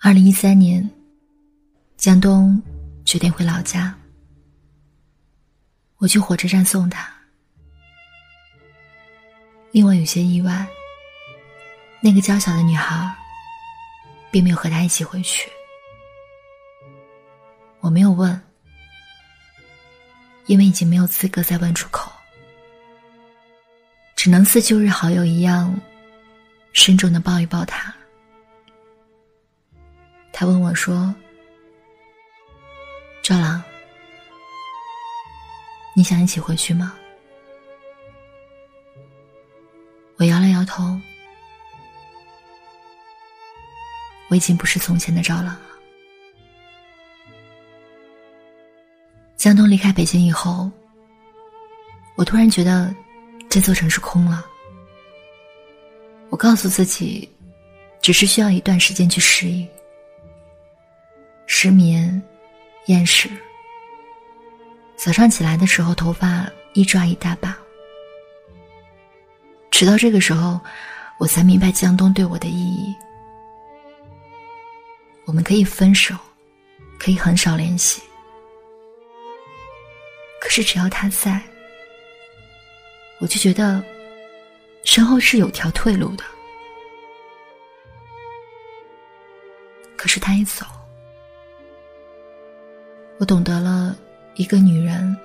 二零一三年，江东决定回老家，我去火车站送他。令我有些意外，那个娇小的女孩，并没有和他一起回去。我没有问，因为已经没有资格再问出口，只能似旧日好友一样，慎重的抱一抱他。他问我说：“赵朗，你想一起回去吗？”我摇了摇头，我已经不是从前的赵朗了。江东离开北京以后，我突然觉得这座城市空了。我告诉自己，只是需要一段时间去适应。失眠、厌食，早上起来的时候头发一抓一大把。直到这个时候，我才明白江东对我的意义。我们可以分手，可以很少联系，可是只要他在，我就觉得身后是有条退路的。可是他一走，我懂得了一个女人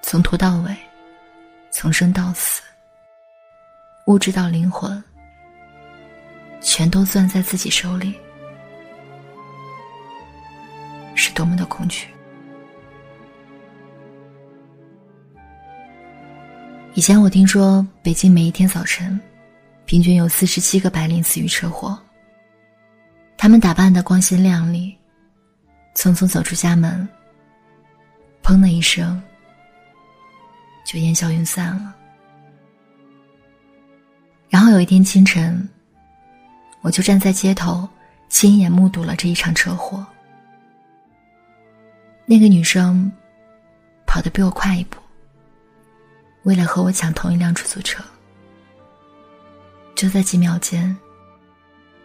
从头到尾，从生到死。物质到灵魂，全都攥在自己手里，是多么的恐惧。以前我听说，北京每一天早晨，平均有四十七个白领死于车祸。他们打扮的光鲜亮丽，匆匆走出家门，砰的一声，就烟消云散了。然后有一天清晨，我就站在街头，亲眼目睹了这一场车祸。那个女生跑得比我快一步，为了和我抢同一辆出租车，就在几秒间，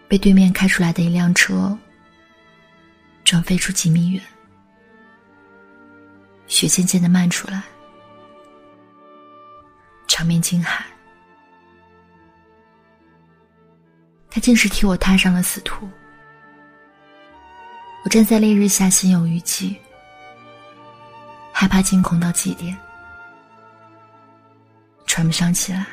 被对面开出来的一辆车撞飞出几米远，雪渐渐的漫出来，场面惊骇。他竟是替我踏上了死途。我站在烈日下，心有余悸，害怕惊恐到极点，喘不上气来。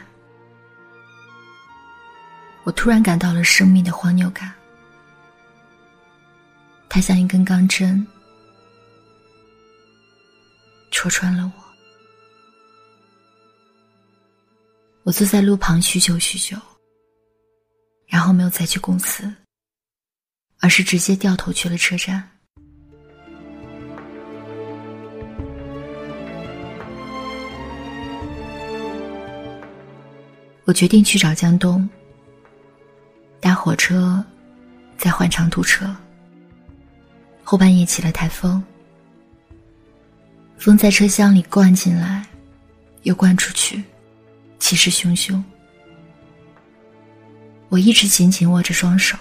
我突然感到了生命的荒谬感，它像一根钢针，戳穿了我。我坐在路旁许久许久。然后没有再去公司，而是直接掉头去了车站。我决定去找江东。搭火车，再换长途车。后半夜起了台风，风在车厢里灌进来，又灌出去，气势汹汹。我一直紧紧握着双手，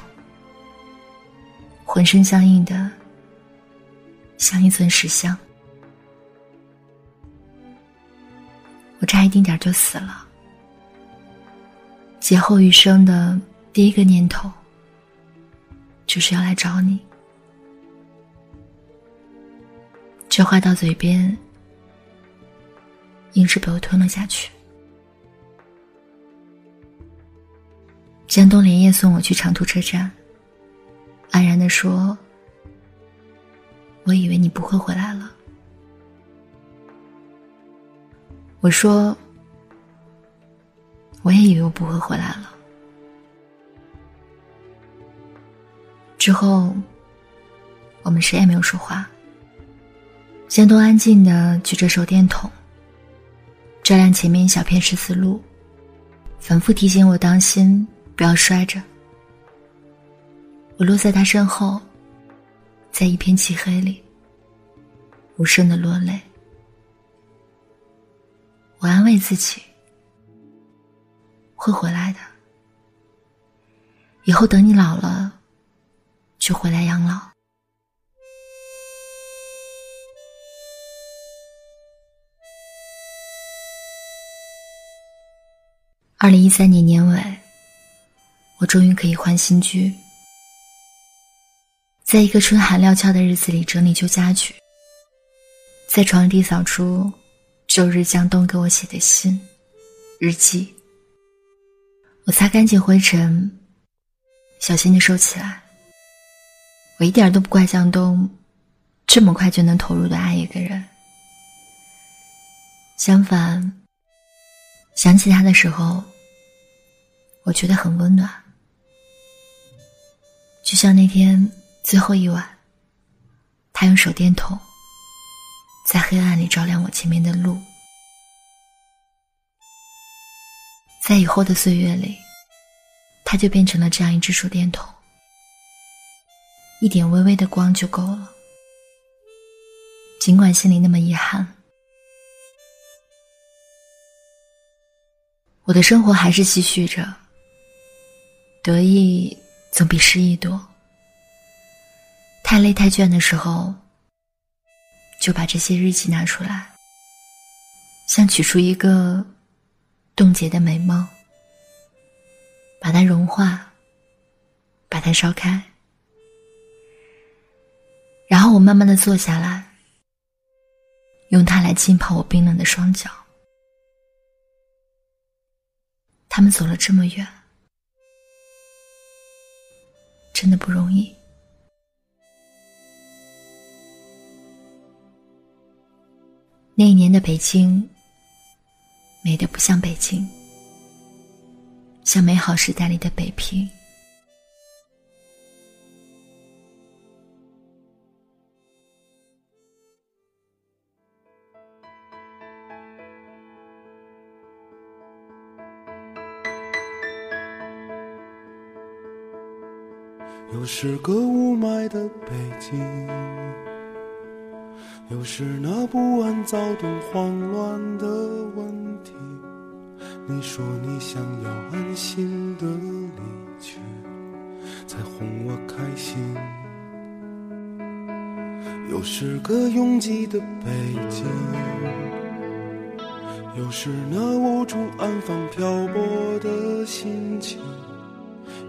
浑身僵硬的，像一尊石像。我差一丁点就死了。劫后余生的第一个念头，就是要来找你。话到嘴边，硬是被我吞了下去。江东连夜送我去长途车站，安然的说：“我以为你不会回来了。”我说：“我也以为我不会回来了。”之后，我们谁也没有说话。江东安静的举着手电筒，照亮前面一小片十字路，反复提醒我当心。不要摔着。我落在他身后，在一片漆黑里，无声的落泪。我安慰自己，会回来的。以后等你老了，就回来养老。二零一三年年尾，我终于可以换新居。在一个春寒料峭的日子里整理旧家具，在床底扫出周日江东给我写的信、日记。我擦干净灰尘，小心的收起来。我一点都不怪江东，这么快就能投入的爱一个人。相反，想起他的时候。我觉得很温暖，就像那天最后一晚，他用手电筒在黑暗里照亮我前面的路。在以后的岁月里，他就变成了这样一只手电筒，一点微微的光就够了。尽管心里那么遗憾，我的生活还是继续着。得意总比失意多。太累太倦的时候，就把这些日记拿出来，像取出一个冻结的美梦，把它融化，把它烧开，然后我慢慢的坐下来，用它来浸泡我冰冷的双脚。他们走了这么远。真的不容易。那一年的北京，美得不像北京，像美好时代里的北平。又是个雾霾的北京，又是那不安、躁动、慌乱的问题。你说你想要安心的离去，才哄我开心。又是个拥挤的北京，又是那无处安放、漂泊的心情。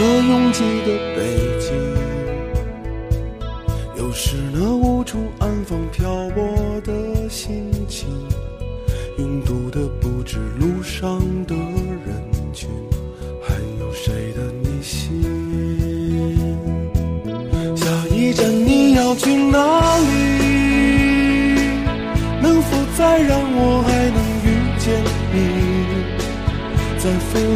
这拥挤的北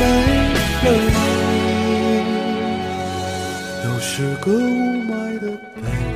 没了你，又是个雾霾的北。